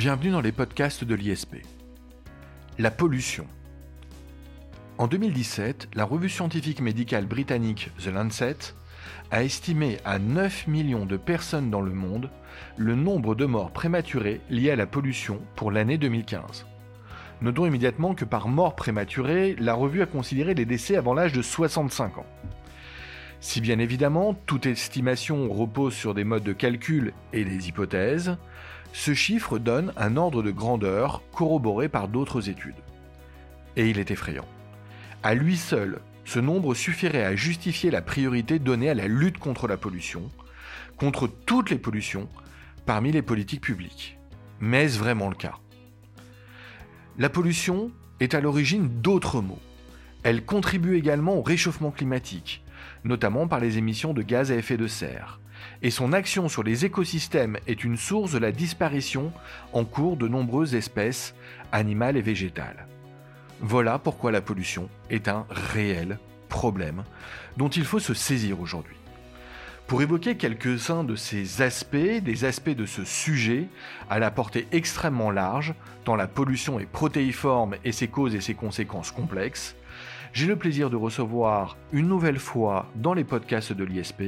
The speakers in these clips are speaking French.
Bienvenue dans les podcasts de l'ISP. La pollution. En 2017, la revue scientifique médicale britannique The Lancet a estimé à 9 millions de personnes dans le monde le nombre de morts prématurées liées à la pollution pour l'année 2015. Notons immédiatement que par mort prématurée, la revue a considéré les décès avant l'âge de 65 ans. Si bien évidemment, toute estimation repose sur des modes de calcul et des hypothèses, ce chiffre donne un ordre de grandeur corroboré par d'autres études. Et il est effrayant. À lui seul, ce nombre suffirait à justifier la priorité donnée à la lutte contre la pollution, contre toutes les pollutions, parmi les politiques publiques. Mais est-ce vraiment le cas? La pollution est à l'origine d'autres maux. Elle contribue également au réchauffement climatique, notamment par les émissions de gaz à effet de serre, et son action sur les écosystèmes est une source de la disparition en cours de nombreuses espèces animales et végétales. Voilà pourquoi la pollution est un réel problème dont il faut se saisir aujourd'hui. Pour évoquer quelques-uns de ces aspects, des aspects de ce sujet, à la portée extrêmement large, tant la pollution est protéiforme et ses causes et ses conséquences complexes, j'ai le plaisir de recevoir une nouvelle fois dans les podcasts de l'ISP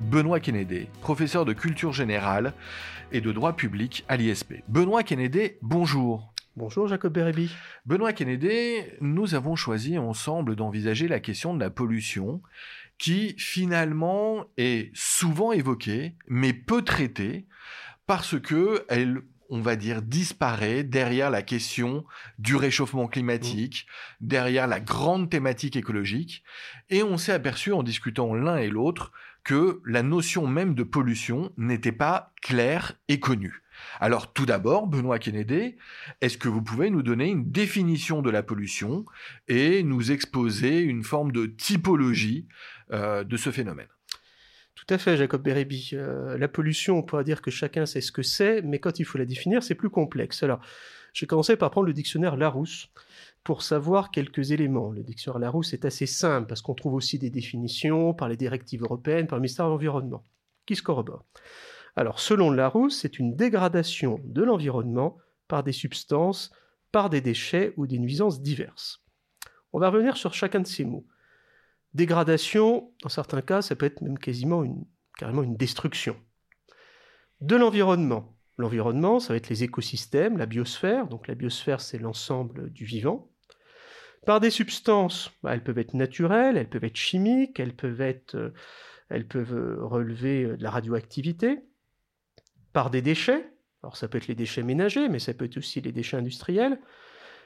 Benoît Kennedy, professeur de culture générale et de droit public à l'ISP. Benoît Kennedy, bonjour. Bonjour Jacob Bérébi. Benoît Kennedy, nous avons choisi ensemble d'envisager la question de la pollution qui finalement est souvent évoquée mais peu traitée parce que elle on va dire, disparaît derrière la question du réchauffement climatique, derrière la grande thématique écologique. Et on s'est aperçu en discutant l'un et l'autre que la notion même de pollution n'était pas claire et connue. Alors tout d'abord, Benoît Kennedy, est-ce que vous pouvez nous donner une définition de la pollution et nous exposer une forme de typologie euh, de ce phénomène? Tout à fait, Jacob Bérébi. Euh, la pollution, on pourra dire que chacun sait ce que c'est, mais quand il faut la définir, c'est plus complexe. Alors, j'ai commencé par prendre le dictionnaire Larousse pour savoir quelques éléments. Le dictionnaire Larousse est assez simple parce qu'on trouve aussi des définitions par les directives européennes, par le ministère de l'Environnement, qui se corroborent. Alors, selon Larousse, c'est une dégradation de l'environnement par des substances, par des déchets ou des nuisances diverses. On va revenir sur chacun de ces mots. Dégradation, dans certains cas, ça peut être même quasiment une, carrément une destruction. De l'environnement. L'environnement, ça va être les écosystèmes, la biosphère. Donc la biosphère, c'est l'ensemble du vivant. Par des substances, bah, elles peuvent être naturelles, elles peuvent être chimiques, elles peuvent, être, euh, elles peuvent euh, relever euh, de la radioactivité. Par des déchets, alors ça peut être les déchets ménagers, mais ça peut être aussi les déchets industriels.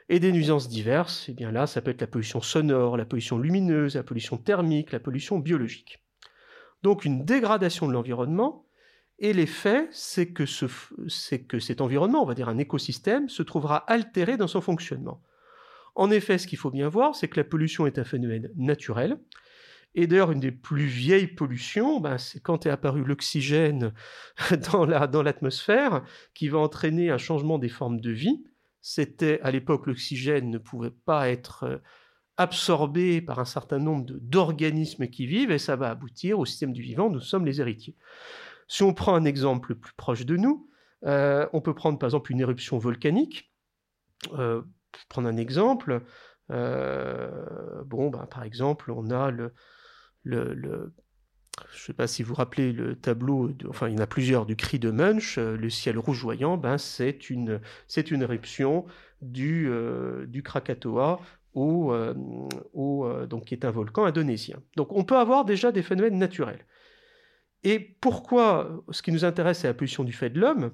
Et des nuisances diverses, et eh bien là, ça peut être la pollution sonore, la pollution lumineuse, la pollution thermique, la pollution biologique. Donc une dégradation de l'environnement, et l'effet, c'est que, que cet environnement, on va dire un écosystème, se trouvera altéré dans son fonctionnement. En effet, ce qu'il faut bien voir, c'est que la pollution est un phénomène naturel. Et d'ailleurs, une des plus vieilles pollutions, ben, c'est quand est apparu l'oxygène dans l'atmosphère, dans qui va entraîner un changement des formes de vie c'était à l'époque l'oxygène ne pouvait pas être euh, absorbé par un certain nombre d'organismes qui vivent et ça va aboutir au système du vivant, nous sommes les héritiers. Si on prend un exemple plus proche de nous, euh, on peut prendre par exemple une éruption volcanique. Euh, pour prendre un exemple, bon, ben, par exemple, on a le, le je ne sais pas si vous vous rappelez le tableau, enfin il y en a plusieurs du cri de Munch, euh, le ciel rougeoyant, ben, c'est une, une éruption du, euh, du Krakatoa, au, euh, donc, qui est un volcan indonésien. Donc on peut avoir déjà des phénomènes naturels. Et pourquoi ce qui nous intéresse, c'est la pollution du fait de l'homme?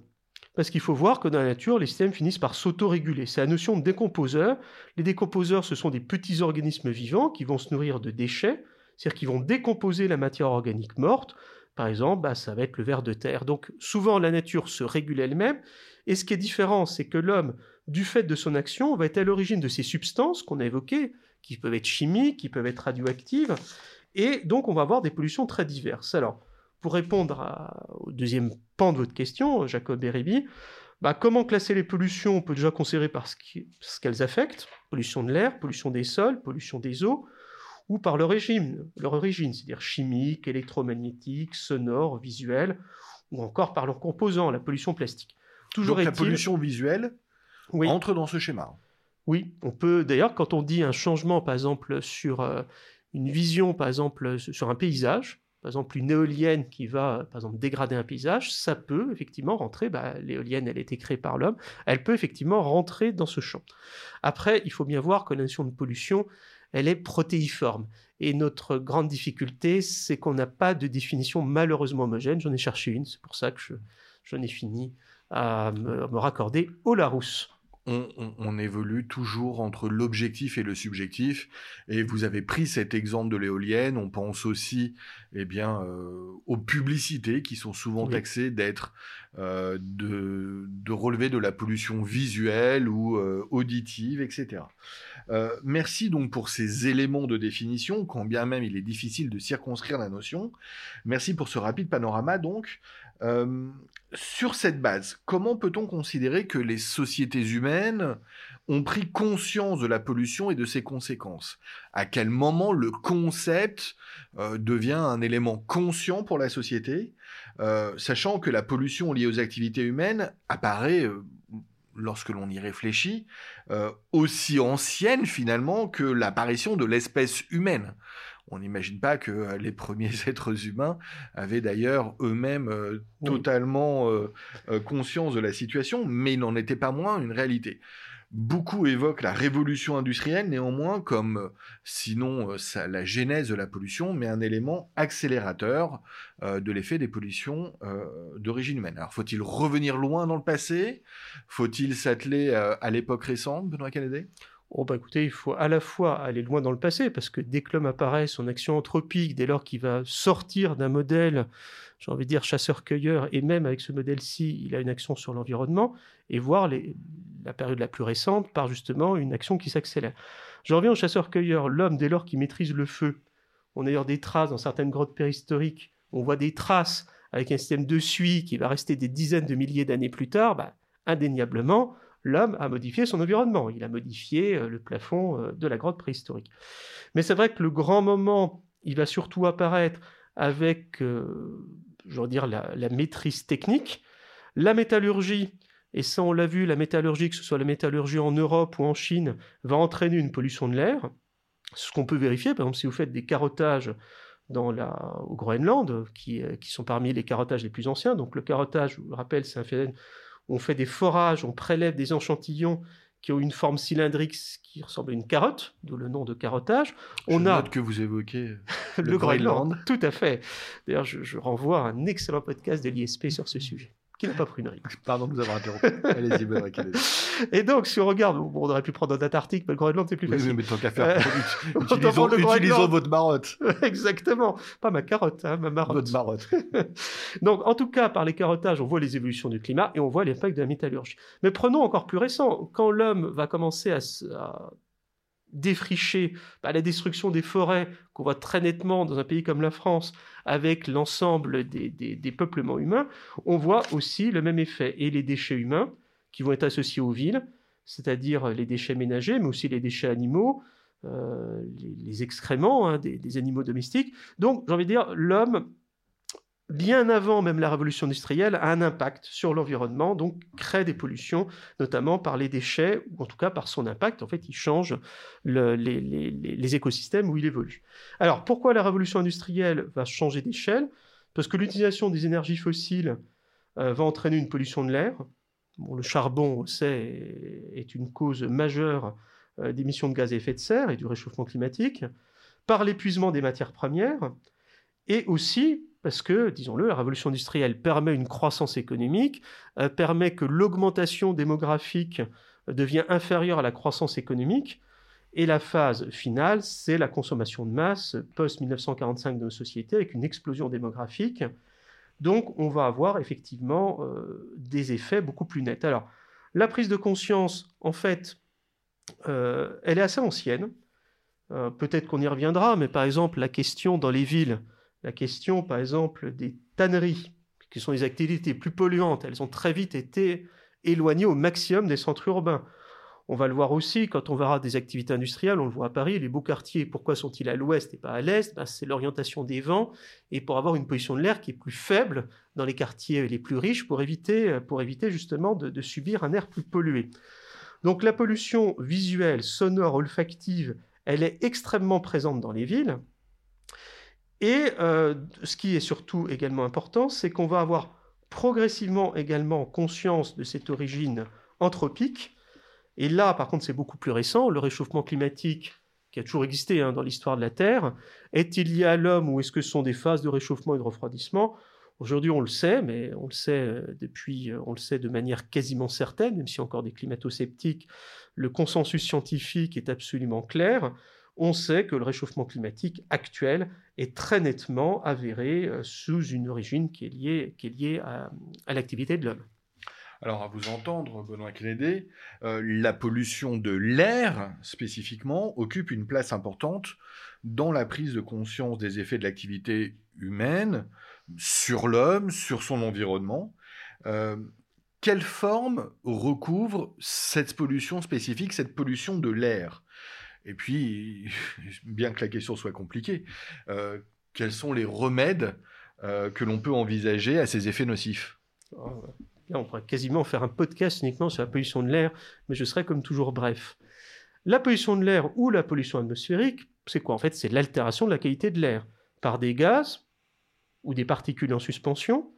Parce qu'il faut voir que dans la nature, les systèmes finissent par s'autoréguler. C'est la notion de décomposeur. Les décomposeurs, ce sont des petits organismes vivants qui vont se nourrir de déchets, c'est-à-dire qu'ils vont décomposer la matière organique morte. Par exemple, bah, ça va être le ver de terre. Donc souvent, la nature se régule elle-même. Et ce qui est différent, c'est que l'homme, du fait de son action, va être à l'origine de ces substances qu'on a évoquées, qui peuvent être chimiques, qui peuvent être radioactives. Et donc, on va avoir des pollutions très diverses. Alors, pour répondre au deuxième pan de votre question, Jacob Bérébi, bah, comment classer les pollutions? On peut déjà considérer par ce qu'elles affectent. Pollution de l'air, pollution des sols, pollution des eaux ou par leur régime, leur origine, c'est-à-dire chimique, électromagnétique, sonore, visuel, ou encore par leurs composants, la pollution plastique. Toujours Donc la pollution visuelle Oui. entre dans ce schéma. Oui, on peut d'ailleurs quand on dit un changement par exemple sur euh, une vision par exemple sur un paysage, par exemple une éolienne qui va par exemple dégrader un paysage, ça peut effectivement rentrer, bah, l'éolienne elle a été créée par l'homme, elle peut effectivement rentrer dans ce champ. Après, il faut bien voir que la notion de pollution, elle est protéiforme. Et notre grande difficulté, c'est qu'on n'a pas de définition malheureusement homogène. J'en ai cherché une, c'est pour ça que je, j'en ai fini à me, me raccorder au Larousse. on, on- on évolue toujours entre l'objectif et le subjectif. Et vous avez pris cet exemple de l'éolienne. On pense aussi, eh bien, euh, aux publicités qui sont souvent Oui. taxées d'être euh, de, de relever de la pollution visuelle ou euh, auditive, etc. Euh, merci donc pour ces éléments de définition, quand bien même il est difficile de circonscrire la notion. Merci pour ce rapide panorama donc. Euh, sur cette base, comment peut-on considérer que les sociétés humaines ont pris conscience de la pollution et de ses conséquences? À quel moment le concept euh, devient un élément conscient pour la société, sachant que la pollution liée aux activités humaines apparaît, lorsque l'on y réfléchit, euh, aussi ancienne finalement que l'apparition de l'espèce humaine. On n'imagine pas que euh, les premiers êtres humains avaient d'ailleurs eux-mêmes euh, Oui. totalement euh, conscience de la situation, mais il n'en était pas moins une réalité. Beaucoup évoquent la révolution industrielle néanmoins comme, euh, sinon euh, la genèse de la pollution, mais un élément accélérateur euh, de l'effet des pollutions d'origine humaine. Alors faut-il revenir loin dans le passé? Faut-il s'atteler à l'époque récente, Benoît Canadé Oh bah écoutez, il faut à la fois aller loin dans le passé, parce que dès que l'homme apparaît, son action anthropique, dès lors qu'il va sortir d'un modèle, j'ai envie de dire chasseur-cueilleur, et même avec ce modèle-ci, il a une action sur l'environnement, et voir la période la plus récente par justement une action qui s'accélère. Je reviens au chasseur-cueilleur, l'homme, dès lors qu'il maîtrise le feu, on a d'ailleurs des traces dans certaines grottes préhistoriques, on voit des traces avec un système de suie qui va rester des dizaines de milliers d'années plus tard, bah, indéniablement, l'homme a modifié son environnement. Il a modifié euh, le plafond euh, de la grotte préhistorique. Mais c'est vrai que le grand moment, il va surtout apparaître avec, euh, dire, la, maîtrise technique, la métallurgie. Et ça, on l'a vu, la métallurgie, que ce soit la métallurgie en Europe ou en Chine, va entraîner une pollution de l'air. Ce qu'on peut vérifier, par exemple, si vous faites des carottages dans la, au Groenland, qui, euh, qui sont parmi les carottages les plus anciens. Donc le carottage, je vous le rappelle, c'est un phénomène on fait des forages, on prélève des échantillons qui ont une forme cylindrique qui ressemble à une carotte, d'où le nom de carottage. On Je a note que vous évoquez le, le Groenland. Groenland. Tout à fait. D'ailleurs, je, je renvoie à un excellent podcast de l'ISP sur ce sujet, qui n'a pas pris une ride. Pardon de vous avoir interrompu. Allez-y, Benoît Canadé. Et donc, si on regarde, bon, on aurait pu prendre l'Antarctique, mais le Groenland, c'est plus Oui, facile. oui, mais tant qu'à faire, Euh, utilisons, utilisons votre marotte. Exactement. Pas ma carotte, hein, ma marotte. Votre marotte. Donc, en tout cas, par les carottages, on voit les évolutions du climat et on voit l'impact de la métallurgie. Mais prenons encore plus récent. Quand l'homme va commencer à, se- à défricher bah, la destruction des forêts, qu'on voit très nettement dans un pays comme la France, avec l'ensemble des, peuplements humains, on voit aussi le même effet. Et les déchets humains, qui vont être associés aux villes, c'est-à-dire les déchets ménagers, mais aussi les déchets animaux, euh, les, les excréments hein, des, des animaux domestiques. Donc, j'ai envie de dire, l'homme bien avant même la révolution industrielle, a un impact sur l'environnement, donc crée des pollutions, notamment par les déchets, ou en tout cas par son impact. En fait, il change le- les, écosystèmes où il évolue. Alors, pourquoi la révolution industrielle va changer d'échelle? Parce que l'utilisation des énergies fossiles euh, va entraîner une pollution de l'air. Bon, le charbon, on sait, est une cause majeure euh, d'émissions de gaz à effet de serre et du réchauffement climatique, par l'épuisement des matières premières, et aussi parce que, disons-le, la révolution industrielle permet une croissance économique, euh, permet que l'augmentation démographique euh, devient inférieure à la croissance économique, et la phase finale, c'est la consommation de masse post-1945 de nos sociétés avec une explosion démographique. Donc, on va avoir effectivement euh, des effets beaucoup plus nets. Alors, la prise de conscience, en fait, elle est assez ancienne. Peut-être qu'on y reviendra, mais par exemple, la question dans les villes, la question, par exemple, des tanneries, qui sont les activités plus polluantes, elles ont très vite été éloignées au maximum des centres urbains. On va le voir aussi quand on verra des activités industrielles, on le voit à Paris, les beaux quartiers, pourquoi sont-ils à l'ouest et pas à l'est? Ben, C'est l'orientation des vents et pour avoir une position de l'air qui est plus faible dans les quartiers les plus riches pour éviter justement de, subir un air plus pollué. Donc la pollution visuelle, sonore, olfactive, elle est extrêmement présente dans les villes. Et euh, ce qui est surtout également important, c'est qu'on va avoir progressivement également conscience de cette origine anthropique et là, par contre, c'est beaucoup plus récent. Le réchauffement climatique, qui a toujours existé hein, dans l'histoire de la Terre, est-il lié à l'homme ou est-ce que ce sont des phases de réchauffement et de refroidissement? Aujourd'hui, on le sait, mais on le sait euh, depuis, euh, on le sait de manière quasiment certaine, même si encore des climato-sceptiques, le consensus scientifique est absolument clair. On sait que le réchauffement climatique actuel est très nettement avéré euh, sous une origine qui est liée, à l'activité de l'homme. Alors, à vous entendre, Benoît Kennedy, euh, la pollution de l'air, spécifiquement, occupe une place importante dans la prise de conscience des effets de l'activité humaine sur l'homme, sur son environnement. Euh, quelle forme recouvre cette pollution spécifique, cette pollution de l'air? Et puis, bien que la question soit compliquée, euh, quels sont les remèdes que l'on peut envisager à ces effets nocifs? Ah Là, on pourrait quasiment faire un podcast uniquement sur la pollution de l'air, mais je serai comme toujours bref. La pollution de l'air ou la pollution atmosphérique, c'est quoi? En fait, c'est l'altération de la qualité de l'air par des gaz ou des particules en suspension.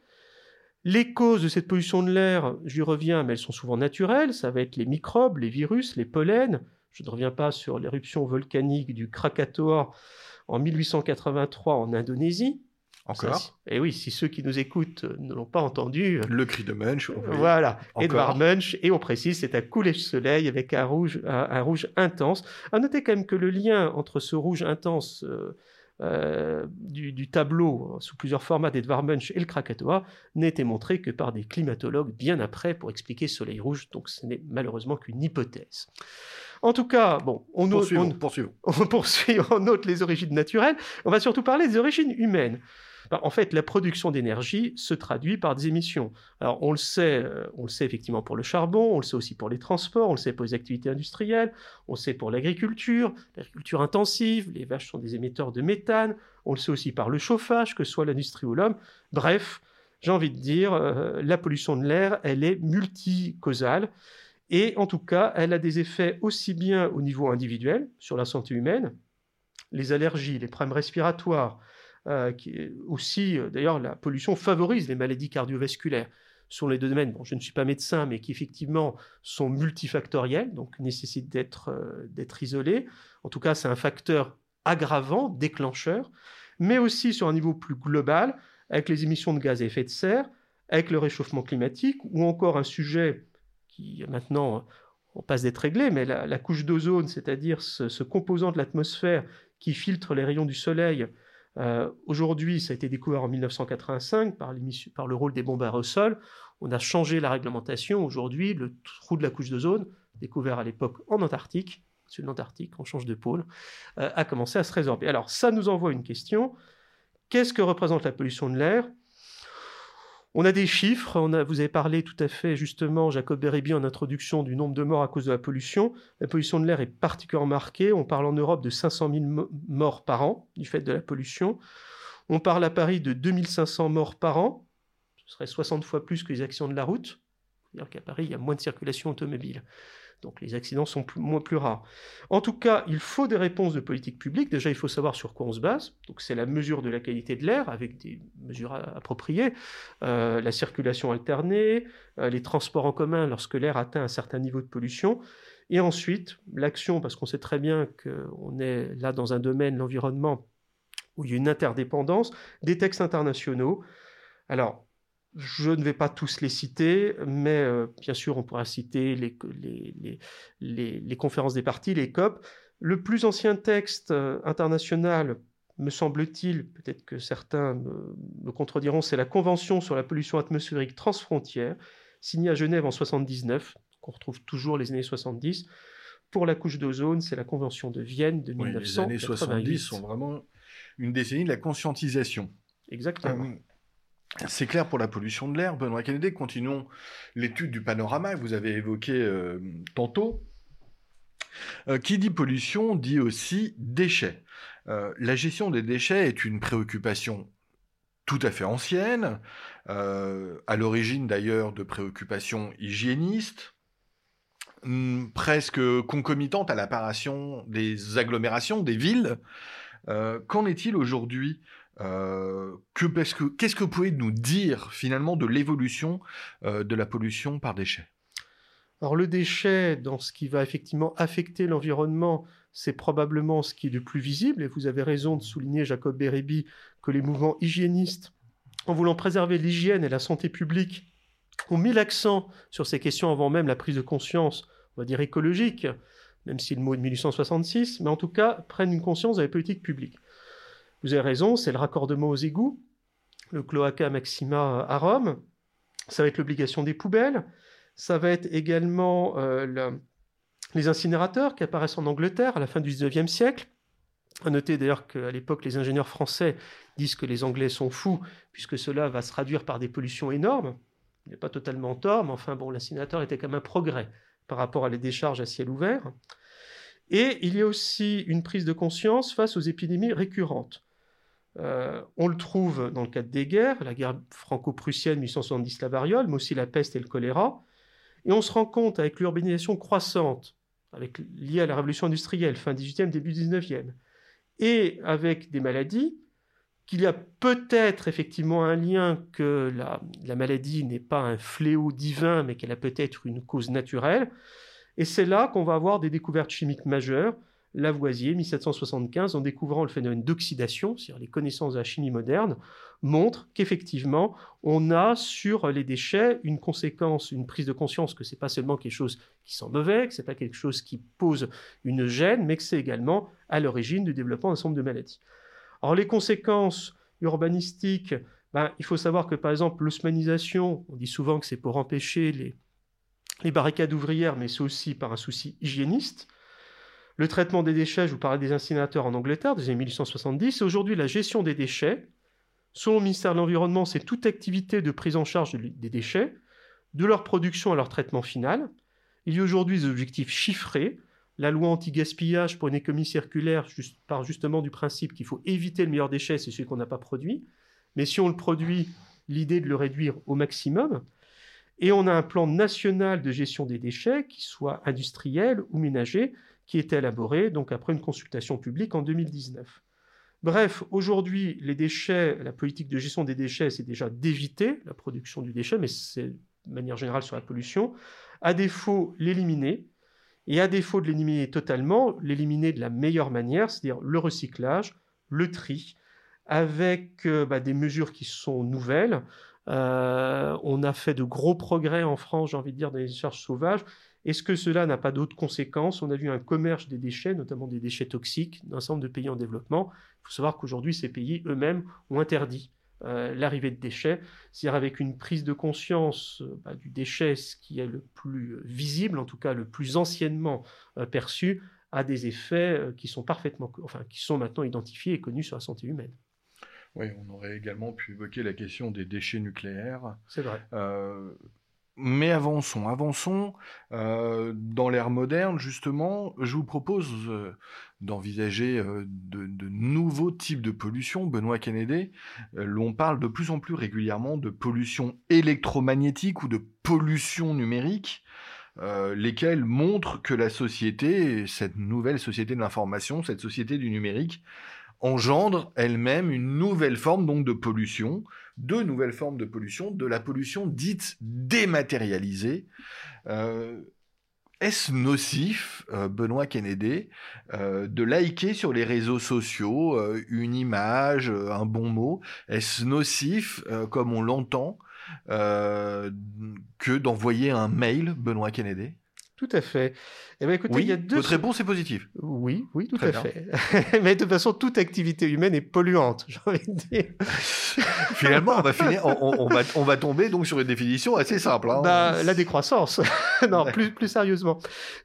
Les causes de cette pollution de l'air, j'y reviens, mais elles sont souvent naturelles. Ça va être les microbes, les virus, les pollens. Je ne reviens pas sur l'éruption volcanique du Krakatoa en 1883 en Indonésie. Encore Et eh oui, si ceux qui nous écoutent ne l'ont pas entendu. Euh, le cri de Munch. Voilà, Edward Munch, et on précise, c'est un couler de soleil avec un rouge, un, rouge intense. À noter quand même que le lien entre ce rouge intense euh, euh, du, tableau sous plusieurs formats d'Edvard Munch et le Krakatoa été montré que par des climatologues bien après pour expliquer soleil rouge, donc ce n'est malheureusement qu'une hypothèse. En tout cas, bon, on, note, on, on poursuit, on note les origines naturelles, on va surtout parler des origines humaines. En fait, la production d'énergie se traduit par des émissions. Alors, on le sait, euh, on le sait effectivement pour le charbon, on le sait aussi pour les transports, on le sait pour les activités industrielles, on le sait pour l'agriculture, l'agriculture intensive, les vaches sont des émetteurs de méthane, on le sait aussi par le chauffage, que ce soit l'industrie ou l'homme. Bref, j'ai envie de dire, euh, la pollution de l'air, elle est multicausale. Et en tout cas, elle a des effets aussi bien au niveau individuel, sur la santé humaine, les allergies, les problèmes respiratoires, euh, qui aussi, euh, d'ailleurs, la pollution favorise les maladies cardiovasculaires. Ce sont les deux domaines, bon, je ne suis pas médecin, mais qui effectivement sont multifactoriels, donc nécessitent d'être euh, isolés. En tout cas, c'est un facteur aggravant, déclencheur, mais aussi sur un niveau plus global, avec les émissions de gaz à effet de serre, avec le réchauffement climatique, ou encore un sujet qui maintenant on passe d'être réglé, mais la, couche d'ozone, c'est-à-dire ce, ce, composant de l'atmosphère qui filtre les rayons du soleil euh, aujourd'hui, ça a été découvert en 1985 par, le rôle des bombes aérosols. On a changé la réglementation. Aujourd'hui, le trou de la couche d'ozone, découvert à l'époque en Antarctique, sur l'Antarctique, on change de pôle, euh, a commencé à se résorber. Alors, ça nous envoie une question. Qu'est-ce que représente la pollution de l'air? On a des chiffres, vous avez parlé tout à fait justement, Jacob Beribi, en introduction du nombre de morts à cause de la pollution. La pollution de l'air est particulièrement marquée. On parle en Europe de 500 000 morts par an du fait de la pollution. On parle à Paris de 2500 morts par an. Ce serait 60 fois plus que les accidents de la route. C'est-à-dire qu'à Paris, il y a moins de circulation automobile. Donc les accidents sont plus, moins plus rares. En tout cas, il faut des réponses de politique publique. Déjà, il faut savoir sur quoi on se base. Donc c'est la mesure de la qualité de l'air avec des mesures appropriées, euh, la circulation alternée, euh, les transports en commun lorsque l'air atteint un certain niveau de pollution. Et ensuite, l'action, parce qu'on sait très bien qu'on est là dans un domaine, l'environnement, où il y a une interdépendance, des textes internationaux. Alors, je ne vais pas tous les citer, mais euh, bien sûr, on pourra citer les, conférences des partis, les COP. Le plus ancien texte euh, international, me semble-t-il, peut-être que certains me, contrediront, c'est la Convention sur la pollution atmosphérique transfrontière, signée à Genève en 79, qu'on retrouve toujours les années 70. Pour la couche d'ozone, c'est la Convention de Vienne de oui, Les années 70 sont vraiment une décennie de la conscientisation. Exactement. Euh, c'est clair pour la pollution de l'air. Benoît Kennedy, continuons l'étude du panorama que vous avez évoqué euh, tantôt. Euh, qui dit pollution dit aussi déchets. Euh, la gestion des déchets est une préoccupation tout à fait ancienne, à l'origine d'ailleurs de préoccupations hygiénistes, hmm, presque concomitantes à l'apparition des agglomérations, des villes. Qu'en est-il aujourd'hui Qu'est-ce que, que, vous pouvez nous dire finalement de l'évolution de la pollution par déchets alors le déchet, dans ce qui va effectivement affecter l'environnement, c'est probablement ce qui est le plus visible, et vous avez raison de souligner, Jacob Bérébi, que les mouvements hygiénistes, en voulant préserver l'hygiène et la santé publique, ont mis l'accent sur ces questions avant même la prise de conscience, on va dire écologique, même si le mot est de 1866, mais en tout cas prennent une conscience de la politique publique. Vous avez raison, c'est le raccordement aux égouts, le cloaca maxima à Rome, ça va être l'obligation des poubelles, ça va être également euh, les incinérateurs qui apparaissent en Angleterre à la fin du 19e siècle. À noter d'ailleurs qu'à l'époque, les ingénieurs français disent que les Anglais sont fous, puisque cela va se traduire par des pollutions énormes. Il n'est pas totalement tort, mais enfin, bon, l'incinérateur était quand même un progrès par rapport à les décharges à ciel ouvert. Et il y a aussi une prise de conscience face aux épidémies récurrentes. Euh, on le trouve dans le cadre des guerres, la guerre franco-prussienne 1870, la variole, mais aussi la peste et le choléra. Et on se rend compte avec l'urbanisation croissante, avec, liée à la révolution industrielle, fin 18e, début 19e, et avec des maladies, qu'il y a peut-être effectivement un lien que la, la maladie n'est pas un fléau divin, mais qu'elle a peut-être une cause naturelle. Et c'est là qu'on va avoir des découvertes chimiques majeures, Lavoisier, 1775, en découvrant le phénomène d'oxydation, c'est-à-dire les connaissances de la chimie moderne, montre qu'effectivement, on a sur les déchets une conséquence, une prise de conscience que ce n'est pas seulement quelque chose qui sent mauvais, que ce n'est pas quelque chose qui pose une gêne, mais que c'est également à l'origine du développement d'un certain de maladies. Alors les conséquences urbanistiques, ben, il faut savoir que par exemple l'osmanisation, on dit souvent que c'est pour empêcher les, les barricades ouvrières, mais c'est aussi par un souci hygiéniste. Le traitement des déchets, je vous parlais des incinérateurs en Angleterre, des années 1870. Aujourd'hui, la gestion des déchets, selon le ministère de l'Environnement, c'est toute activité de prise en charge des déchets, de leur production à leur traitement final. Il y a aujourd'hui des objectifs chiffrés. La loi anti-gaspillage pour une économie circulaire part justement du principe qu'il faut éviter le meilleur déchet, c'est celui qu'on n'a pas produit. Mais si on le produit, l'idée de le réduire au maximum. Et on a un plan national de gestion des déchets, qui soit industriel ou ménager, qui était élaboré donc après une consultation publique en 2019. Bref, aujourd'hui, les déchets, la politique de gestion des déchets, c'est déjà d'éviter la production du déchet, mais c'est de manière générale sur la pollution. À défaut, l'éliminer. Et à défaut de l'éliminer totalement, l'éliminer de la meilleure manière, c'est-à-dire le recyclage, le tri, avec euh, bah, des mesures qui sont nouvelles. Euh, on a fait de gros progrès en France, j'ai envie de dire, dans les charges sauvages. Est-ce que cela n'a pas d'autres conséquences? On a vu un commerce des déchets, notamment des déchets toxiques, d'un certain nombre de pays en développement. Il faut savoir qu'aujourd'hui, ces pays eux-mêmes ont interdit euh, l'arrivée de déchets, c'est-à-dire avec une prise de conscience euh, bah, du déchet, ce qui est le plus visible, en tout cas le plus anciennement euh, perçu, a des effets qui sont parfaitement, enfin, qui sont maintenant identifiés et connus sur la santé humaine. Oui, on aurait également pu évoquer la question des déchets nucléaires. C'est vrai mais avançons, avançons. Euh, dans l'ère moderne, justement, je vous propose euh, d'envisager euh, de, nouveaux types de pollution. Benoît Kennedy, l'on parle de plus en plus régulièrement de pollution électromagnétique ou de pollution numérique. lesquelles montrent que la société, cette nouvelle société de l'information, cette société du numérique, engendre elle-même une nouvelle forme donc de pollution, deux nouvelles formes de pollution, de la pollution dite dématérialisée. Euh, est-ce nocif, euh, Benoît Kennedy, euh, de liker sur les réseaux sociaux une image, un bon mot? Est-ce nocif, comme on l'entend, que d'envoyer un mail, Benoît Kennedy? Tout à fait. Eh ben, écoutez, il y a deux... Votre réponse est positive. Oui, oui, tout à fait. Mais de toute façon, toute activité humaine est polluante, j'ai envie de dire. Finalement, on va, finir, on, va, on va tomber donc sur une définition assez simple. Hein. Bah, la décroissance. non, plus, plus sérieusement.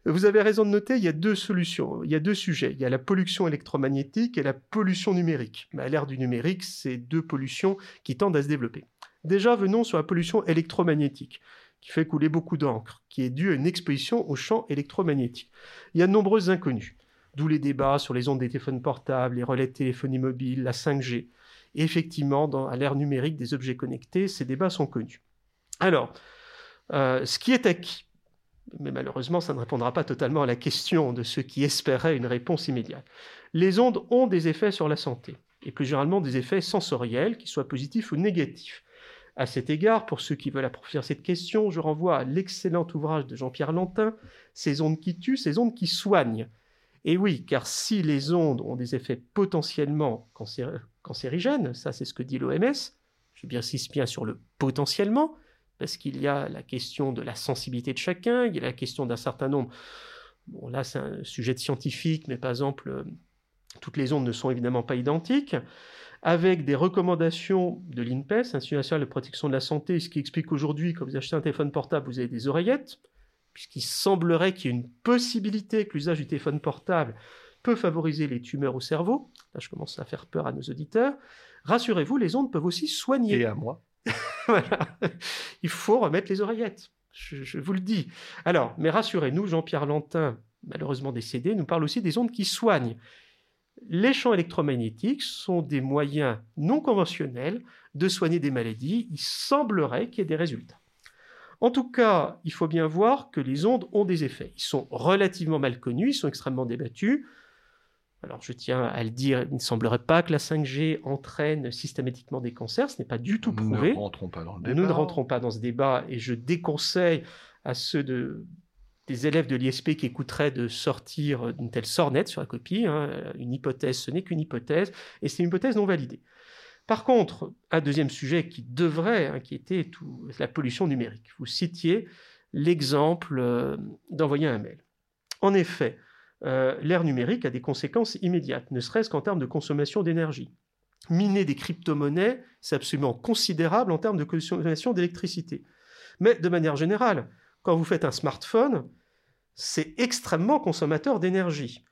Vous avez raison de noter, il y a deux solutions, il y a deux sujets. Il y a la pollution électromagnétique et la pollution numérique. Mais à l'ère du numérique, c'est deux pollutions qui tendent à se développer. Déjà, venons sur la pollution électromagnétique qui fait couler beaucoup d'encre, qui est due à une exposition au champ électromagnétique. Il y a de nombreuses inconnues, d'où les débats sur les ondes des téléphones portables, les relais de téléphonie mobile, la 5G. Et effectivement, à l'ère numérique des objets connectés, ces débats sont connus. Alors, euh, ce qui est acquis, mais malheureusement, ça ne répondra pas totalement à la question de ceux qui espéraient une réponse immédiate. Les ondes ont des effets sur la santé, et plus généralement des effets sensoriels, qu'ils soient positifs ou négatifs. À cet égard, pour ceux qui veulent approfondir cette question, je renvoie à l'excellent ouvrage de Jean-Pierre Lantin, Ces ondes qui tuent, ces ondes qui soignent. Et oui, car si les ondes ont des effets potentiellement cancérigènes, ça c'est ce que dit l'OMS, je bien insiste bien sur le potentiellement, parce qu'il y a la question de la sensibilité de chacun, il y a la question d'un certain nombre. Bon, là, c'est un sujet de scientifique, mais par exemple, euh, toutes les ondes ne sont évidemment pas identiques, avec des recommandations de l'INPES, Institut national de protection de la santé, ce qui explique qu'aujourd'hui, quand vous achetez un téléphone portable, vous avez des oreillettes, puisqu'il semblerait qu'il y ait une possibilité que l'usage du téléphone portable peut favoriser les tumeurs au cerveau. Là, je commence à faire peur à nos auditeurs. Rassurez-vous, les ondes peuvent aussi soigner. Et à moi. voilà. Il faut remettre les oreillettes. Je, vous le dis. Alors, mais rassurez-nous, Jean-Pierre Lantin, malheureusement décédé, nous parle aussi des ondes qui soignent. Les champs électromagnétiques sont des moyens non conventionnels de soigner des maladies. Il semblerait qu'il y ait des résultats. En tout cas, il faut bien voir que les ondes ont des effets. Ils sont relativement mal connus, ils sont extrêmement débattus. Alors je tiens à le dire, il ne semblerait pas que la 5G entraîne systématiquement des cancers, ce n'est pas du tout prouvé. Nous ne rentrons pas dans le débat. Nous ne rentrons pas dans ce débat et je déconseille à ceux des élèves de l'ISP qui écouteraient de sortir une telle sornette sur la copie. Hein. Une hypothèse, ce n'est qu'une hypothèse et c'est une hypothèse non validée. Par contre, un deuxième sujet qui devrait inquiéter tout, la pollution numérique. Vous citiez l'exemple euh, d'envoyer un mail. En effet, euh, l'ère numérique a des conséquences immédiates, ne serait-ce qu'en termes de consommation d'énergie. Miner des crypto-monnaies, c'est absolument considérable en termes de consommation d'électricité. Mais de manière générale, quand vous faites un smartphone, c'est extrêmement consommateur d'énergie.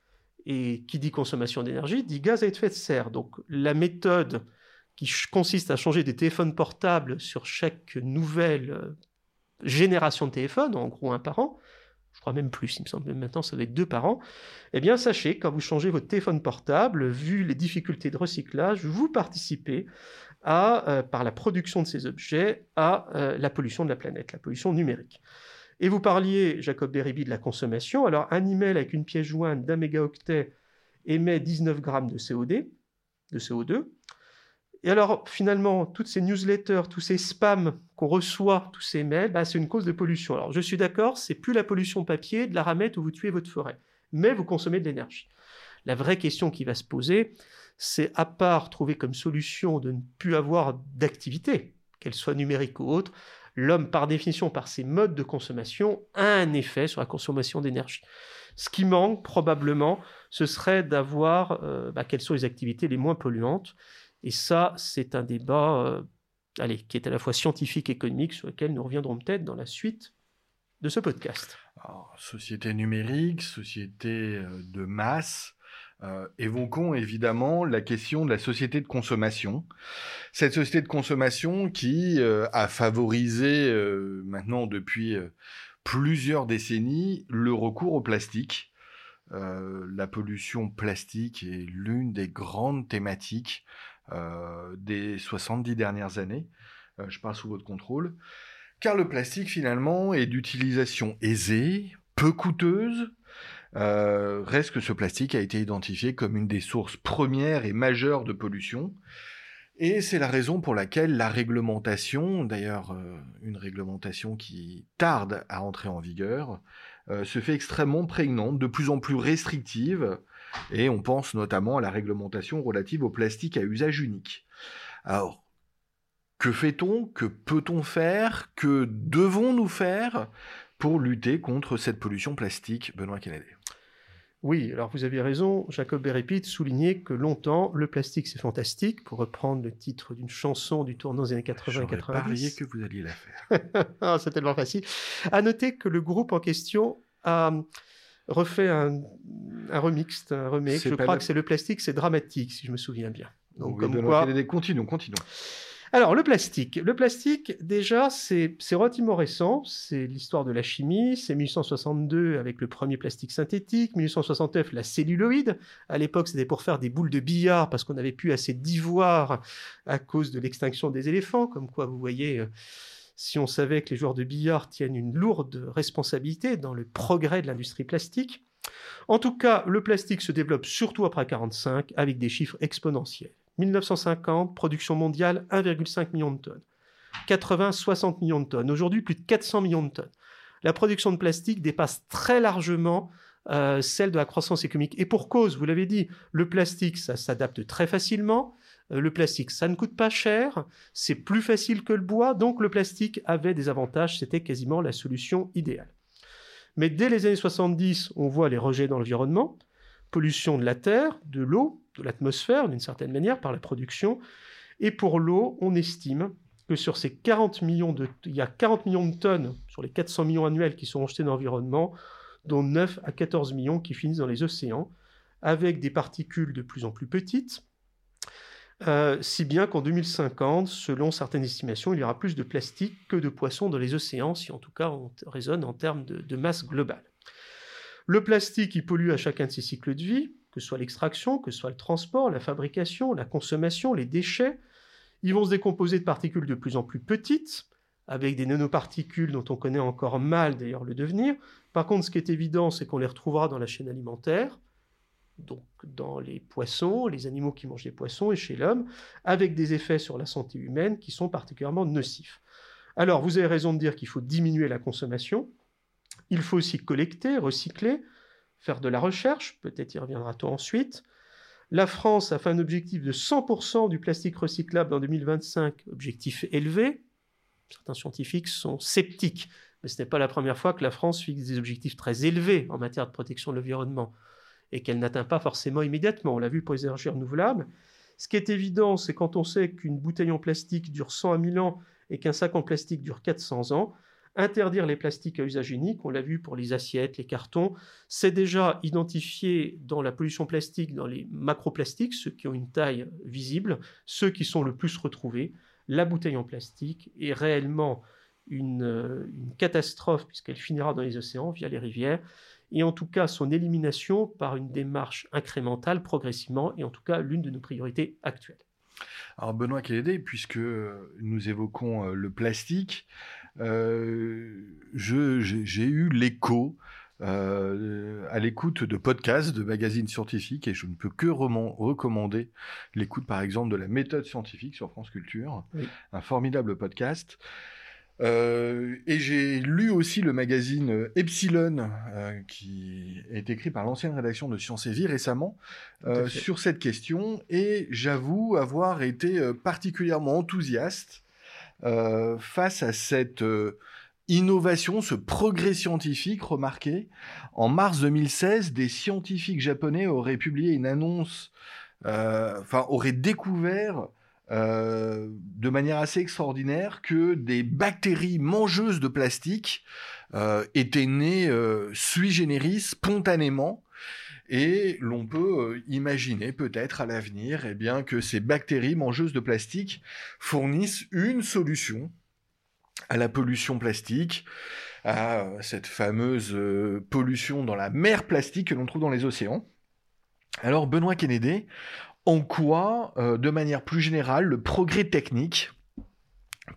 Et qui dit consommation d'énergie dit gaz à effet de serre. Donc la méthode qui consiste à changer des téléphones portables sur chaque nouvelle euh, génération de téléphones, en gros un par an, je crois même plus, il me semble maintenant ça va être deux par an, eh bien sachez, quand vous changez votre téléphone portable, vu les difficultés de recyclage, vous participez à, euh, par la production de ces objets à euh, la pollution de la planète, la pollution numérique. Et vous parliez, Jacob Beribi, de la consommation. Alors un email avec une pièce jointe d'un mégaoctet émet 19 grammes de CO2, de CO2. Et alors, finalement, toutes ces newsletters, tous ces spams qu'on reçoit, tous ces mails, bah, c'est une cause de pollution. Alors, je suis d'accord, c'est plus la pollution papier, de la ramette où vous tuez votre forêt, mais vous consommez de l'énergie. La vraie question qui va se poser, c'est à part trouver comme solution de ne plus avoir d'activité, qu'elle soit numérique ou autre, l'homme, par définition, par ses modes de consommation, a un effet sur la consommation d'énergie. Ce qui manque, probablement, ce serait d'avoir euh, bah, quelles sont les activités les moins polluantes. Et ça, c'est un débat euh, qui est à la fois scientifique et économique, sur lequel nous reviendrons peut-être dans la suite de ce podcast. société numérique, société euh, de masse, euh, évoquons évidemment la question de la société de consommation. Cette société de consommation qui a favorisé maintenant depuis plusieurs décennies le recours au plastique. la pollution plastique est l'une des grandes thématiques euh, des 70 dernières années. Euh, je parle sous votre contrôle. Car le plastique, finalement, est d'utilisation aisée, peu coûteuse, euh, reste que ce plastique a été identifié comme une des sources premières et majeures de pollution. Et c'est la raison pour laquelle la réglementation, d'ailleurs une réglementation qui tarde à entrer en vigueur, se fait extrêmement prégnante, de plus en plus restrictive, et on pense notamment à la réglementation relative au plastique à usage unique. Alors, que fait-on? Que peut-on faire? Que devons-nous faire? Pour lutter contre cette pollution plastique, Benoît Kennedy oui, alors vous avez raison, Jacob Berépit soulignait que longtemps, le plastique c'est fantastique, pour reprendre le titre d'une chanson du tournant des années 80 90. parié que vous alliez la faire. Ah, c'est tellement facile. À noter que le groupe en question a refait un, remix, un remake. Je crois que c'est le plastique, c'est dramatique, si je me souviens bien. Donc, comme quoi... Continuons, continuons. Alors, le plastique. Le plastique, déjà, c'est relativement récent. C'est l'histoire de la chimie. C'est 1862 avec le premier plastique synthétique. 1869, la celluloïde. À l'époque, c'était pour faire des boules de billard parce qu'on n'avait plus assez d'ivoire à cause de l'extinction des éléphants. Comme quoi, vous voyez, euh, si on savait que les joueurs de billard tiennent une lourde responsabilité dans le progrès de l'industrie plastique. En tout cas, le plastique se développe surtout après 1945 avec des chiffres exponentiels. 1950, production mondiale 1,5 million de tonnes. 80, 60 millions de tonnes. Aujourd'hui, plus de 400 millions de tonnes. La production de plastique dépasse très largement euh, celle de la croissance économique. Et pour cause, vous l'avez dit, le plastique, ça s'adapte très facilement. Euh, le plastique, ça ne coûte pas cher. C'est plus facile que le bois. Donc le plastique avait des avantages. C'était quasiment la solution idéale. Mais dès les années 70, on voit les rejets dans l'environnement, pollution de la terre, de l'eau, de l'atmosphère d'une certaine manière par la production. Et pour l'eau, on estime que sur ces 40 millions de, il y a 40 millions de tonnes sur les 400 millions annuels qui sont rejetés dans l'environnement, dont 9 à 14 millions qui finissent dans les océans, avec des particules de plus en plus petites, euh, si bien qu'en 2050, selon certaines estimations, il y aura plus de plastique que de poissons dans les océans, si en tout cas on raisonne en termes de masse globale. Le plastique, il pollue à chacun de ses cycles de vie, que ce soit l'extraction, que ce soit le transport, la fabrication, la consommation, les déchets. Ils vont se décomposer de particules de plus en plus petites, avec des nanoparticules dont on connaît encore mal d'ailleurs le devenir. Par contre, ce qui est évident, c'est qu'on les retrouvera dans la chaîne alimentaire, donc dans les poissons, les animaux qui mangent des poissons et chez l'homme, avec des effets sur la santé humaine qui sont particulièrement nocifs. Alors, vous avez raison de dire qu'il faut diminuer la consommation, il faut aussi collecter, recycler, faire de la recherche, peut-être y reviendra-t-on ensuite. La France a fait un objectif de 100% du plastique recyclable en 2025, objectif élevé. Certains scientifiques sont sceptiques, mais ce n'est pas la première fois que la France fixe des objectifs très élevés en matière de protection de l'environnement et qu'elle n'atteint pas forcément immédiatement. On l'a vu pour les énergies renouvelables. Ce qui est évident, c'est quand on sait qu'une bouteille en plastique dure 100 à 1000 ans et qu'un sac en plastique dure 400 ans, Interdire les plastiques à usage unique, on l'a vu pour les assiettes, les cartons, c'est déjà identifié dans la pollution plastique, dans les macroplastiques, ceux qui ont une taille visible, ceux qui sont le plus retrouvés. La bouteille en plastique est réellement une, euh, catastrophe puisqu'elle finira dans les océans via les rivières et en tout cas son élimination par une démarche incrémentale progressivement et en tout cas l'une de nos priorités actuelles. Alors Benoît Kélédé, puisque nous évoquons euh, le plastique, euh, j'ai eu l'écho euh, à l'écoute de podcasts, de magazines scientifiques, et je ne peux que recommander l'écoute, par exemple, de la méthode scientifique sur France Culture, un formidable podcast. Euh, et j'ai lu aussi le magazine Epsilon, qui est écrit par l'ancienne rédaction de Sciences et Vie récemment, sur cette question, et j'avoue avoir été particulièrement enthousiaste euh, face à cette euh, innovation, ce progrès scientifique remarqué. En mars 2016, des scientifiques japonais auraient publié une annonce, euh, enfin, auraient découvert de manière assez extraordinaire que des bactéries mangeuses de plastique étaient nées sui generis spontanément et l'on peut euh, imaginer peut-être à l'avenir eh que ces bactéries mangeuses de plastique fournissent une solution à la pollution plastique, à cette fameuse euh, pollution dans la mer plastique que l'on trouve dans les océans. Alors Benoît Kennedy, en quoi, euh, de manière plus générale, le progrès technique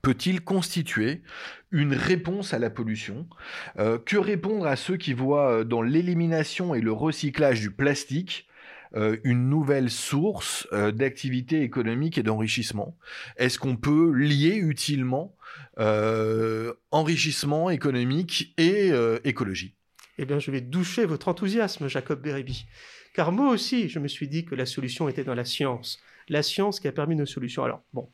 peut-il constituer une réponse à la pollution? Euh, Que répondre à ceux qui voient euh, dans l'élimination et le recyclage du plastique euh, une nouvelle source d'activité économique et d'enrichissement? Est-ce qu'on peut lier utilement enrichissement économique et écologie? Eh bien, je vais doucher votre enthousiasme, Jacob Bérébi. Car moi aussi, je me suis dit que la solution était dans la science. La science qui a permis nos solutions. Alors, bon,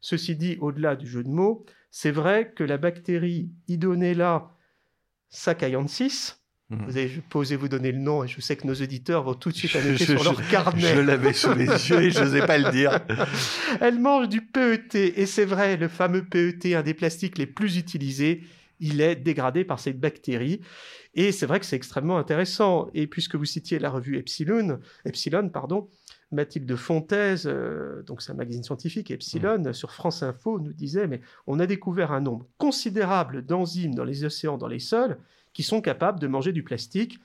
Ceci dit, au-delà du jeu de mots, c'est vrai que la bactérie Idonella sacayensis, mhm. vous avez, posé vous donner le nom et je sais que nos auditeurs vont tout de suite aller sur leur carnet. Je l'avais sous les yeux et je n'osais pas le dire. Elle mange du PET et c'est vrai, le fameux PET, un des plastiques les plus utilisés, il est dégradé par cette bactérie. Et c'est vrai que c'est extrêmement intéressant. Et puisque vous citiez la revue Epsilon, Epsilon pardon, Mathilde Fontaise, euh, donc c'est un magazine scientifique, Epsilon, mmh. sur France Info, nous disait, mais on a découvert un nombre considérable d'enzymes dans les océans, dans les sols, qui sont capables de manger du plastique.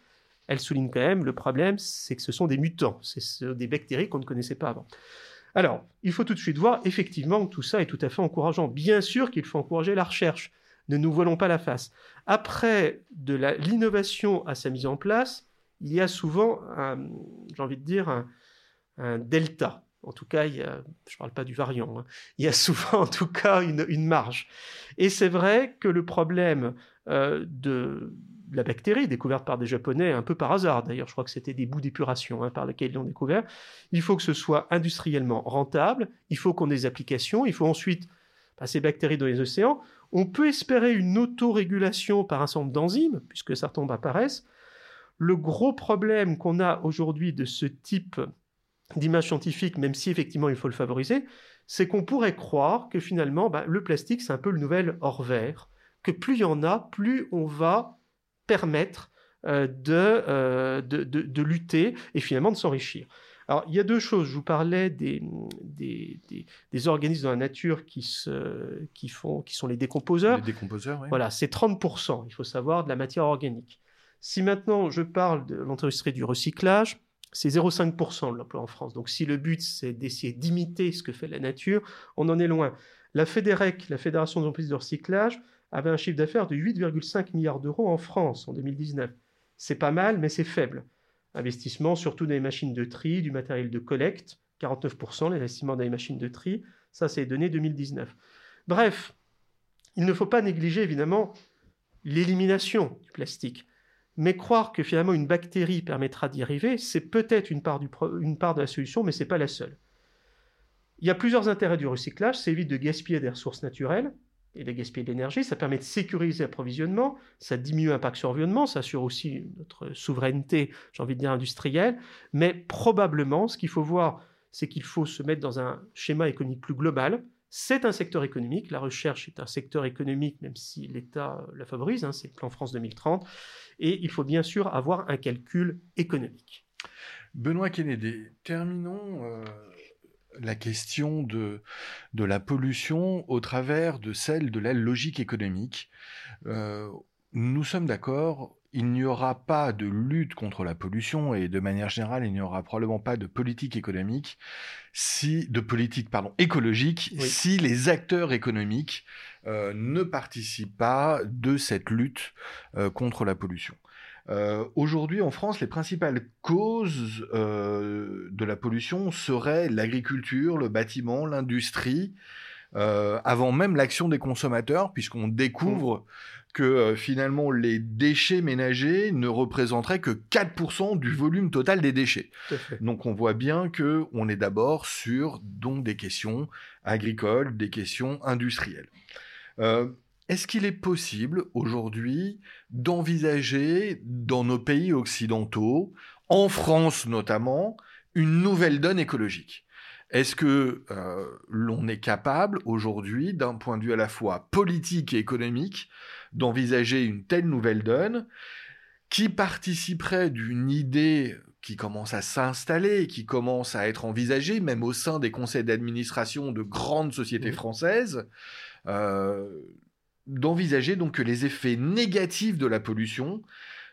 Elle souligne quand même, le problème, c'est que ce sont des mutants, c'est des bactéries qu'on ne connaissait pas avant. Alors, il faut tout de suite voir, effectivement, tout ça est tout à fait encourageant. Bien sûr qu'il faut encourager la recherche, ne nous voilons pas la face. Après de l'innovation à sa mise en place, il y a souvent, j'ai envie de dire, un, un delta. En tout cas, je ne parle pas du variant, hein. il y a souvent en tout cas une, marge. Et c'est vrai que le problème euh, de la bactérie, découverte par des Japonais un peu par hasard, d'ailleurs je crois que c'était des bouts d'épuration hein, par lesquels ils l'ont découvert, il faut que ce soit industriellement rentable, il faut qu'on ait des applications, il faut ensuite passer ces bactéries dans les océans. On peut espérer une autorégulation par un certain nombre d'enzymes, puisque certains apparaissent. Le gros problème qu'on a aujourd'hui de ce type d'image scientifique, même si effectivement il faut le favoriser, c'est qu'on pourrait croire que finalement bah, le plastique c'est un peu le nouvel or vert, que plus il y en a, plus on va permettre euh, euh, de, de, lutter et finalement de s'enrichir. Alors il y a deux choses, je vous parlais des, des, des, organismes dans la nature qui, se, qui, font, qui sont les décomposeurs. Les décomposeurs, oui. Voilà, c'est 30%, il faut savoir, de la matière organique. Si maintenant je parle de l'industrie du recyclage, c'est 0,5% de l'emploi en France. Donc si le but c'est d'essayer d'imiter ce que fait la nature, on en est loin. La FEDEREC, la Fédération des entreprises de recyclage, avait un chiffre d'affaires de 8,5 milliards d'euros en France en 2019. C'est pas mal, mais c'est faible. Investissement surtout dans les machines de tri, du matériel de collecte, 49% l'investissement dans les machines de tri, ça c'est les données 2019. Bref, il ne faut pas négliger évidemment l'élimination du plastique. Mais croire que finalement une bactérie permettra d'y arriver, c'est peut-être une, part de la solution, mais ce n'est pas la seule. Il y a plusieurs intérêts du recyclage. Ça évite de gaspiller des ressources naturelles et de gaspiller de l'énergie. Ça permet de sécuriser l'approvisionnement. Ça diminue l'impact sur l'environnement. Ça assure aussi notre souveraineté, j'ai envie de dire, industrielle. Mais probablement, ce qu'il faut voir, c'est qu'il faut se mettre dans un schéma économique plus global c'est un secteur économique, la recherche est un secteur économique, même si l'État la favorise, hein, c'est le plan France 2030, et il faut bien sûr avoir un calcul économique. Benoît Kennedy, terminons euh, la question de, de la pollution au travers de celle de la logique économique. Euh, nous sommes d'accord, il n'y aura pas de lutte contre la pollution et de manière générale, il n'y aura probablement pas de politique économique si de politique pardon écologique si les acteurs économiques euh, ne participent pas de cette lutte euh, contre la pollution. Euh, aujourd'hui, en France, les principales causes de la pollution seraient l'agriculture, le bâtiment, l'industrie, avant même l'action des consommateurs, puisqu'on découvre mmh que euh, finalement les déchets ménagers ne représenteraient que 4% du volume total des déchets. Donc on voit bien que on est d'abord sur donc des questions agricoles, des questions industrielles. Euh, est-ce qu'il est possible aujourd'hui d'envisager dans nos pays occidentaux, en France notamment, une nouvelle donne écologique? Est-ce que euh, l'on est capable aujourd'hui, d'un point de vue à la fois politique et économique, d'envisager une telle nouvelle donne qui participerait d'une idée qui commence à s'installer, qui commence à être envisagée, même au sein des conseils d'administration de grandes sociétés françaises, euh, d'envisager donc que les effets négatifs de la pollution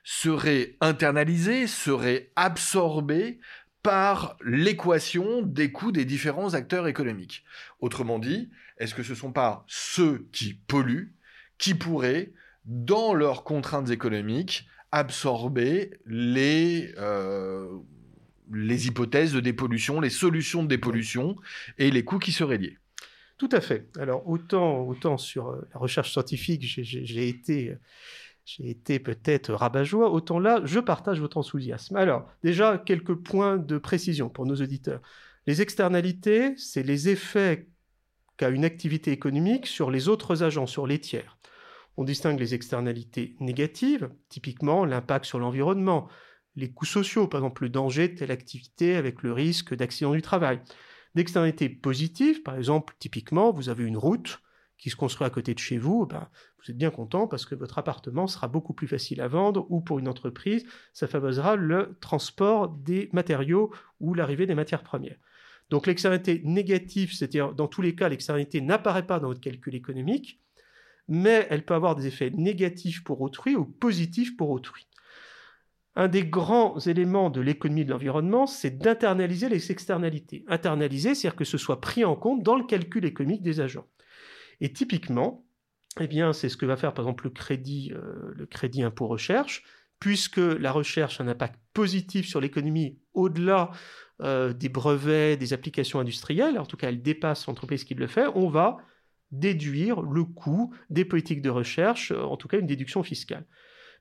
seraient internalisés, seraient absorbés par l'équation des coûts des différents acteurs économiques. Autrement dit, est-ce que ce ne sont pas ceux qui polluent qui pourraient, dans leurs contraintes économiques, absorber les, euh, les hypothèses de dépollution, les solutions de dépollution et les coûts qui seraient liés? Tout à fait. Alors autant, sur euh, la recherche scientifique, j'ai été, j'ai été peut-être rabat-joie, autant là, je partage votre enthousiasme. Alors déjà, quelques points de précision pour nos auditeurs. Les externalités, c'est les effets qu'a une activité économique sur les autres agents, sur les tiers. On distingue les externalités négatives, typiquement l'impact sur l'environnement, les coûts sociaux, par exemple le danger de telle activité avec le risque d'accident du travail. D'externalités positives, par exemple, typiquement, vous avez une route qui se construit à côté de chez vous, ben, vous êtes bien content parce que votre appartement sera beaucoup plus facile à vendre ou pour une entreprise, ça favorisera le transport des matériaux ou l'arrivée des matières premières. Donc l'externalité négative, c'est-à-dire dans tous les cas, l'externalité n'apparaît pas dans votre calcul économique, mais elle peut avoir des effets négatifs pour autrui ou positifs pour autrui. Un des grands éléments de l'économie de l'environnement, c'est d'internaliser les externalités. Internaliser, c'est-à-dire que ce soit pris en compte dans le calcul économique des agents. Et typiquement, eh c'est ce que va faire par exemple le crédit, euh, le crédit impôt recherche, puisque la recherche a un impact positif sur l'économie au-delà euh, des brevets, des applications industrielles, en tout cas elle dépasse l'entreprise qui le fait, on va déduire le coût des politiques de recherche, en tout cas une déduction fiscale.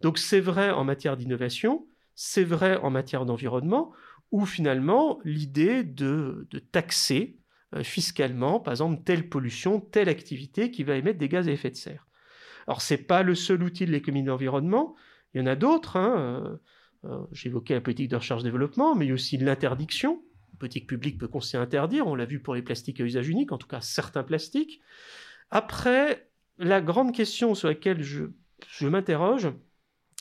Donc c'est vrai en matière d'innovation, c'est vrai en matière d'environnement, où finalement l'idée de, taxer euh, fiscalement, par exemple, telle pollution, telle activité qui va émettre des gaz à effet de serre. Alors c'est pas le seul outil de l'économie de l'environnement, il y en a d'autres. Hein, euh, euh, J'évoquais la politique de recherche-développement, mais il y a aussi l'interdiction. La politique publique peut conseiller interdire, on l'a vu pour les plastiques à usage unique, en tout cas certains plastiques. Après, la grande question sur laquelle je m'interroge,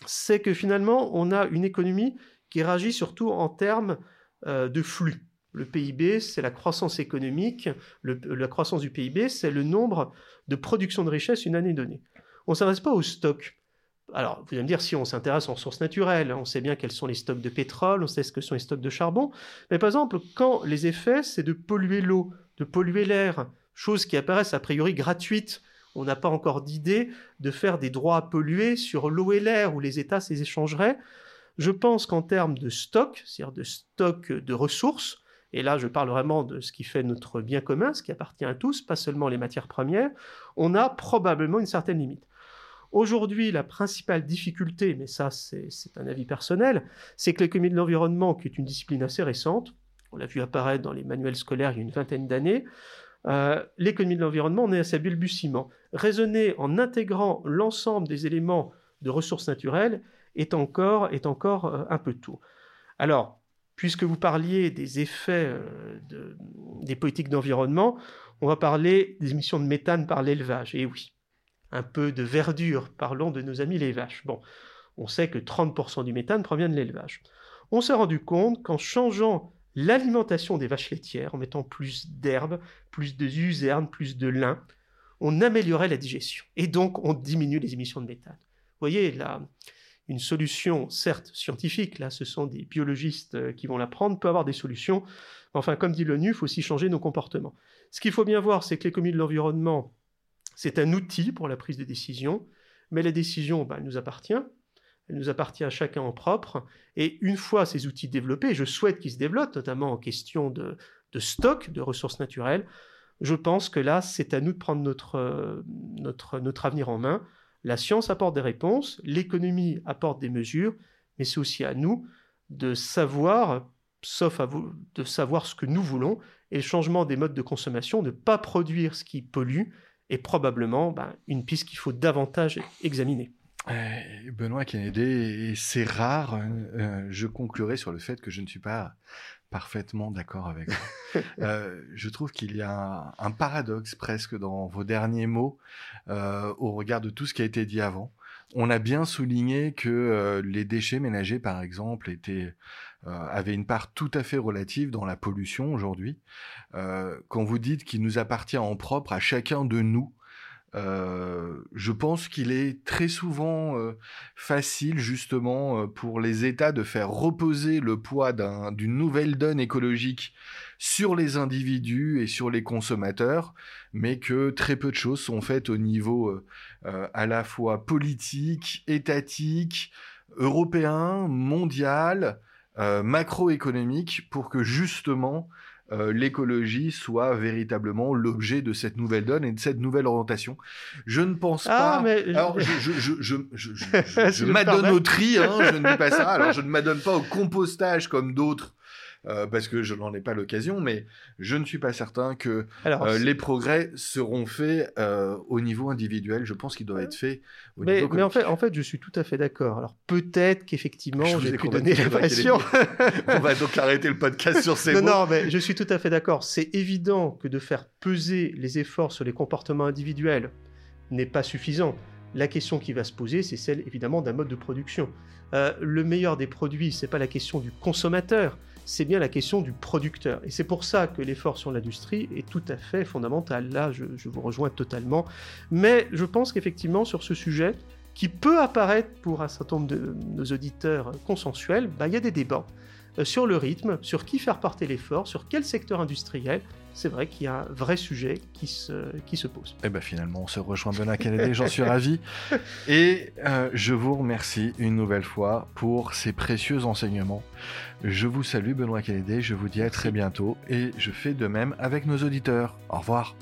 c'est que finalement, on a une économie qui réagit surtout en termes euh, de flux. Le PIB, c'est la croissance économique. la croissance du PIB, c'est le nombre de production de richesse une année donnée. On ne s'intéresse pas aux stocks. Alors, vous allez me dire, si on s'intéresse aux ressources naturelles, on sait bien quels sont les stocks de pétrole, on sait ce que sont les stocks de charbon. Mais par exemple, quand les effets, c'est de polluer l'eau, de polluer l'air, choses qui apparaissent a priori gratuites on n'a pas encore d'idée de faire des droits à polluer sur l'eau et l'air où les États s'échangeraient. échangeraient. Je pense qu'en termes de stock, c'est-à-dire de stock de ressources, et là je parle vraiment de ce qui fait notre bien commun, ce qui appartient à tous, pas seulement les matières premières, on a probablement une certaine limite. Aujourd'hui, la principale difficulté, mais ça c'est un avis personnel, c'est que l'économie de l'environnement, qui est une discipline assez récente, on l'a vu apparaître dans les manuels scolaires il y a une vingtaine d'années, euh, l'économie de l'environnement, on est à sa balbutiement. Raisonner en intégrant l'ensemble des éléments de ressources naturelles est encore, est encore euh, un peu tôt. Alors, puisque vous parliez des effets euh, des politiques d'environnement, on va parler des émissions de méthane par l'élevage. Et oui, un peu de verdure, parlons de nos amis les vaches. Bon, on sait que 30% du méthane provient de l'élevage. On s'est rendu compte qu'en changeant l'alimentation des vaches laitières en mettant plus d'herbe, plus de luzerne, plus de lin, on améliorait la digestion et donc on diminue les émissions de méthane. Vous voyez, là, une solution, certes scientifique, là ce sont des biologistes euh, qui vont la prendre, peut avoir des solutions. Enfin, comme dit l'ONU, il faut aussi changer nos comportements. Ce qu'il faut bien voir, c'est que l'économie de l'environnement, c'est un outil pour la prise de décision, mais la décision, ben, elle nous appartient elle nous appartient à chacun en propre. Et une fois ces outils développés, je souhaite qu'ils se développent, notamment en question de, stock de ressources naturelles, je pense que là, c'est à nous de prendre notre, notre, notre avenir en main. La science apporte des réponses, l'économie apporte des mesures, mais c'est aussi à nous de savoir, sauf à vous, de savoir ce que nous voulons, et le changement des modes de consommation, ne pas produire ce qui pollue, est probablement ben, une piste qu'il faut davantage examiner. Euh, Benoît Kennedy, c'est rare, euh, euh, je conclurai sur le fait que je ne suis pas parfaitement d'accord avec vous. je trouve qu'il y a un, paradoxe presque dans vos derniers mots au regard de tout ce qui a été dit avant. On a bien souligné que les déchets ménagers, par exemple, étaient, avaient une part tout à fait relative dans la pollution aujourd'hui. quand vous dites qu'il nous appartient en propre à chacun de nous je pense qu'il est très souvent facile justement pour les États de faire reposer le poids d'une nouvelle donne écologique sur les individus et sur les consommateurs, mais que très peu de choses sont faites au niveau à la fois politique, étatique, européen, mondial, macroéconomique, pour que justement euh, l'écologie soit véritablement l'objet de cette nouvelle donne et de cette nouvelle orientation. Je ne pense ah, pas. Mais... Alors, je, je, je, je m'adonne au tri, hein, je ne dis pas ça. Alors, je ne m'adonne pas au compostage comme d'autres euh, parce que je n'en ai pas l'occasion, mais je ne suis pas certain que euh, les progrès seront faits au niveau individuel. Je pense qu'ils doivent être faits au mais, niveau Mais en fait, en fait, je suis tout à fait d'accord. Alors peut-être qu'effectivement, j'ai pu donner l'impression. On va donc arrêter le podcast sur ces non, mots. Non, mais je suis tout à fait d'accord. C'est évident que de faire peser les efforts sur les comportements individuels n'est pas suffisant. La question qui va se poser, c'est celle évidemment d'un mode de production. Euh, le meilleur des produits, c'est pas la question du consommateur, c'est bien la question du producteur. Et c'est pour ça que l'effort sur l'industrie est tout à fait fondamental. Là, je, vous rejoins totalement. Mais je pense qu'effectivement, sur ce sujet, qui peut apparaître pour un certain nombre de nos auditeurs consensuels, bah, il y a des débats euh, sur le rythme, sur qui faire porter l'effort, sur quel secteur industriel, c'est vrai qu'il y a un vrai sujet qui se, qui se pose. Et eh bien finalement, on se rejoint Benoît Kennedy, j'en suis ravi. Et euh, je vous remercie une nouvelle fois pour ces précieux enseignements. Je vous salue Benoît Kennedy, je vous dis à très bientôt et je fais de même avec nos auditeurs. Au revoir.